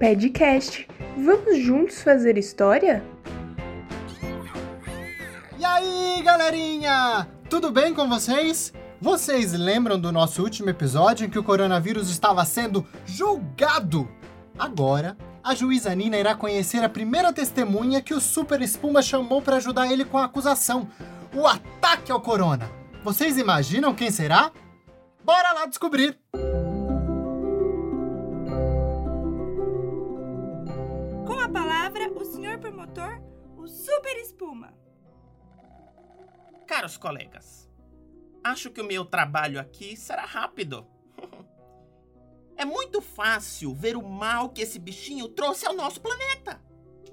Podcast. Vamos juntos fazer história? E aí, galerinha? Tudo bem com vocês? Vocês lembram do nosso último episódio em que o coronavírus estava sendo julgado? Agora, a juíza Nina irá conhecer a primeira testemunha que o Super Espuma chamou para ajudar ele com a acusação: o ataque ao corona. Vocês imaginam quem será? Bora lá descobrir! Super Espuma. Caros colegas, acho que o meu trabalho aqui será rápido. É muito fácil ver o mal que esse bichinho trouxe ao nosso planeta.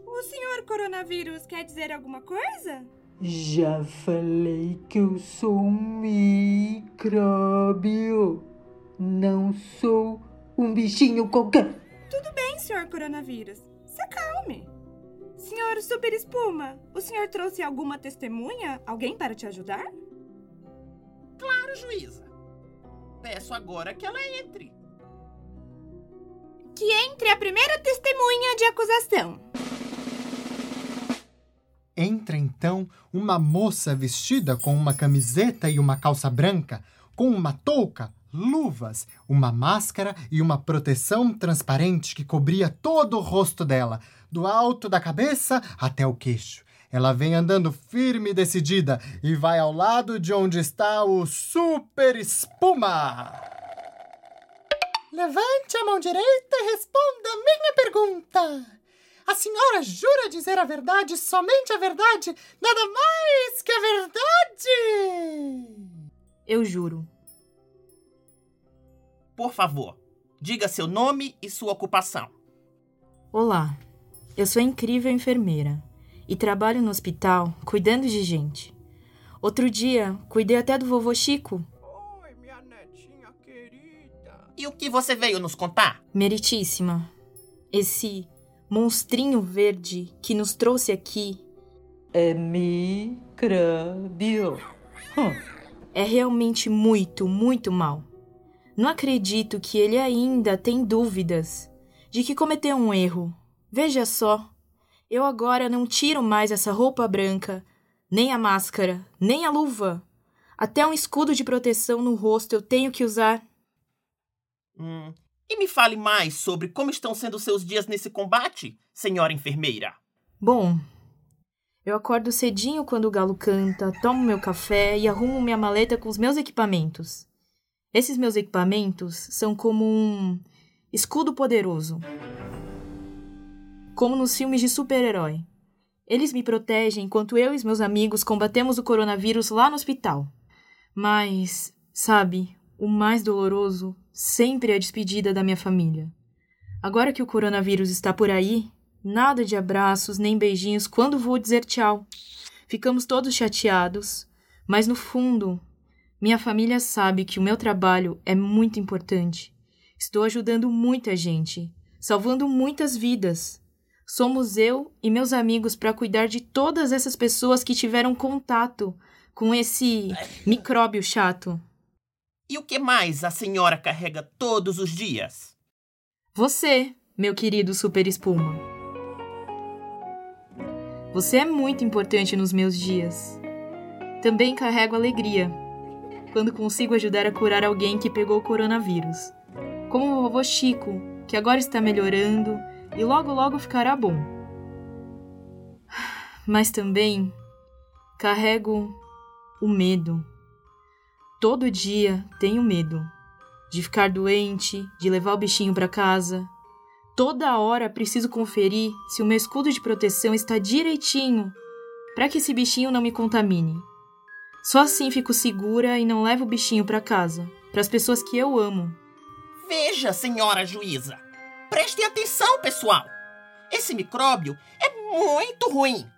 O senhor coronavírus quer dizer alguma coisa? Já falei que eu sou um micróbio. Não sou um bichinho qualquer. Tudo bem, senhor coronavírus. Se acalme. Senhor Super Espuma, o senhor trouxe alguma testemunha? Alguém para te ajudar? Claro, juíza. Peço agora que ela entre. Que entre a primeira testemunha de acusação. Entra então uma moça vestida com uma camiseta e uma calça branca, com uma touca, luvas, uma máscara e uma proteção transparente que cobria todo o rosto dela, do alto da cabeça até o queixo. Ela vem andando firme e decidida e vai ao lado de onde está o Super Espuma. Levante a mão direita e responda a minha pergunta. A senhora jura dizer a verdade, somente a verdade, nada mais que a verdade? Eu juro. Por favor, diga seu nome e sua ocupação. Olá, eu sou incrível enfermeira e trabalho no hospital cuidando de gente. Outro dia, cuidei até do vovô Chico. Oi, minha netinha querida. E o que você veio nos contar? Meritíssima, esse monstrinho verde que nos trouxe aqui É micróbio. Hum. é realmente muito, muito mal. Não acredito que ele ainda tem dúvidas de que cometeu um erro. Veja só, eu agora não tiro mais essa roupa branca, nem a máscara, nem a luva. Até um escudo de proteção no rosto eu tenho que usar. Hum, e me fale mais sobre como estão sendo seus dias nesse combate, senhora enfermeira. Bom, eu acordo cedinho quando o galo canta, tomo meu café e arrumo minha maleta com os meus equipamentos. Esses meus equipamentos são como um escudo poderoso. Como nos filmes de super-herói. Eles me protegem enquanto eu e meus amigos combatemos o coronavírus lá no hospital. Mas, sabe, o mais doloroso sempre é a despedida da minha família. Agora que o coronavírus está por aí, nada de abraços nem beijinhos quando vou dizer tchau. Ficamos todos chateados, mas no fundo, minha família sabe que o meu trabalho é muito importante. Estou ajudando muita gente, salvando muitas vidas. Somos eu e meus amigos para cuidar de todas essas pessoas que tiveram contato com esse micróbio chato. E o que mais a senhora carrega todos os dias? Você, meu querido Super Espuma. Você é muito importante nos meus dias. Também carrego alegria quando consigo ajudar a curar alguém que pegou o coronavírus. Como o vovô Chico, que agora está melhorando e logo logo ficará bom. Mas também carrego o medo. Todo dia tenho medo de ficar doente, de levar o bichinho para casa. Toda hora preciso conferir se o meu escudo de proteção está direitinho para que esse bichinho não me contamine. Só assim fico segura e não levo o bichinho para casa, para as pessoas que eu amo. Veja, senhora juíza. Prestem atenção, pessoal. Esse micróbio é muito ruim.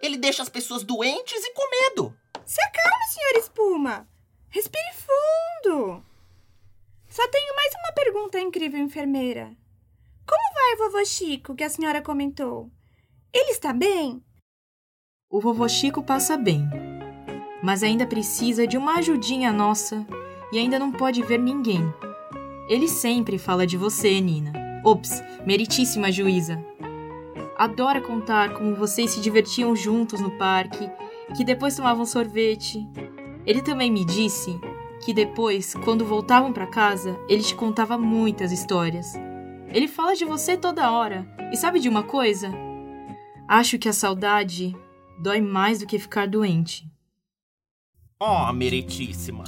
Ele deixa as pessoas doentes e com medo. Se acalme, senhor Espuma. Respire fundo. Só tenho mais uma pergunta, incrível enfermeira. Como vai o vovô Chico, que a senhora comentou? Ele está bem? O vovô Chico passa bem, mas ainda precisa de uma ajudinha nossa e ainda não pode ver ninguém. Ele sempre fala de você, Nina. Ops, meritíssima juíza. Adora contar como vocês se divertiam juntos no parque que depois tomavam sorvete. Ele também me disse que depois, quando voltavam para casa, ele te contava muitas histórias. Ele fala de você toda hora. E sabe de uma coisa? Acho que a saudade dói mais do que ficar doente. Oh, meritíssima,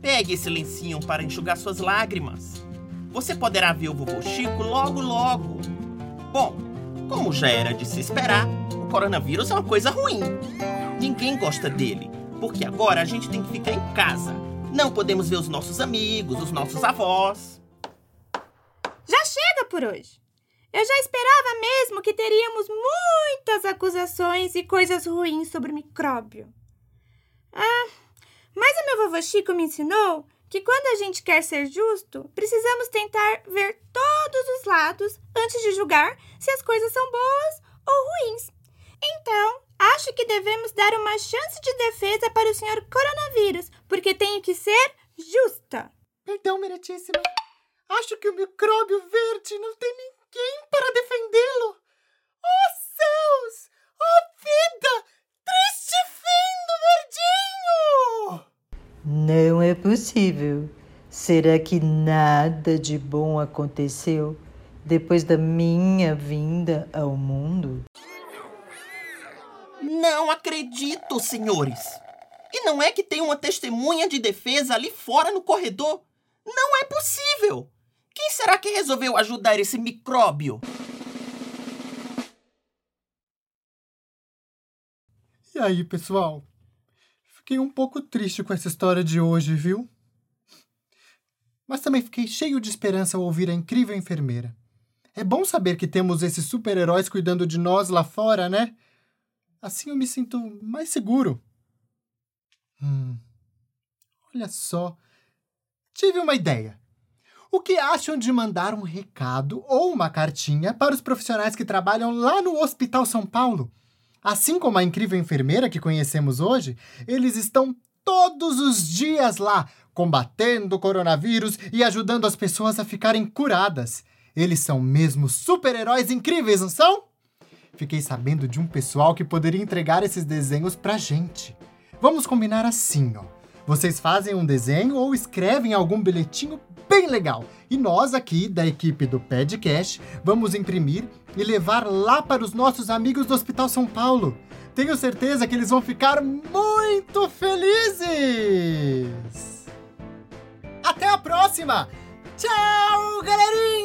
pegue esse lencinho para enxugar suas lágrimas. Você poderá ver o vovô Chico logo logo. Bom, como já era de se esperar, o coronavírus é uma coisa ruim. Ninguém gosta dele, porque agora a gente tem que ficar em casa. Não podemos ver os nossos amigos, os nossos avós. Já chega por hoje. Eu já esperava mesmo que teríamos muitas acusações e coisas ruins sobre o micróbio. Ah, mas o meu vovô Chico me ensinou que quando a gente quer ser justo, precisamos tentar ver todos os lados antes de julgar se as coisas são boas ou ruins. Então, acho que devemos dar uma chance de defesa para o senhor coronavírus, porque tenho que ser justa. Perdão, meritíssima. Acho que o micróbio verde não tem ninguém para defendê-lo. Oh, céus! Oh, vida! Triste fim do verdinho! Não é possível. Será que nada de bom aconteceu depois da minha vinda ao mundo? Não acredito, senhores! E não é que tem uma testemunha de defesa ali fora no corredor? Não é possível! Quem será que resolveu ajudar esse micróbio? E aí, pessoal? Fiquei um pouco triste com essa história de hoje, viu? Mas também fiquei cheio de esperança ao ouvir a incrível enfermeira. É bom saber que temos esses super-heróis cuidando de nós lá fora, né? Assim eu me sinto mais seguro. Hum. Olha só. Tive uma ideia. O que acham de mandar um recado ou uma cartinha para os profissionais que trabalham lá no Hospital São Paulo? Assim como a incrível enfermeira que conhecemos hoje, eles estão todos os dias lá, combatendo o coronavírus e ajudando as pessoas a ficarem curadas. Eles são mesmo super-heróis incríveis, não são? Fiquei sabendo de um pessoal que poderia entregar esses desenhos pra gente. Vamos combinar assim, ó. Vocês fazem um desenho ou escrevem algum bilhetinho bem legal. E nós aqui, da equipe do Padcast, vamos imprimir e levar lá para os nossos amigos do Hospital São Paulo. Tenho certeza que eles vão ficar muito felizes! Até a próxima! Tchau, galerinha!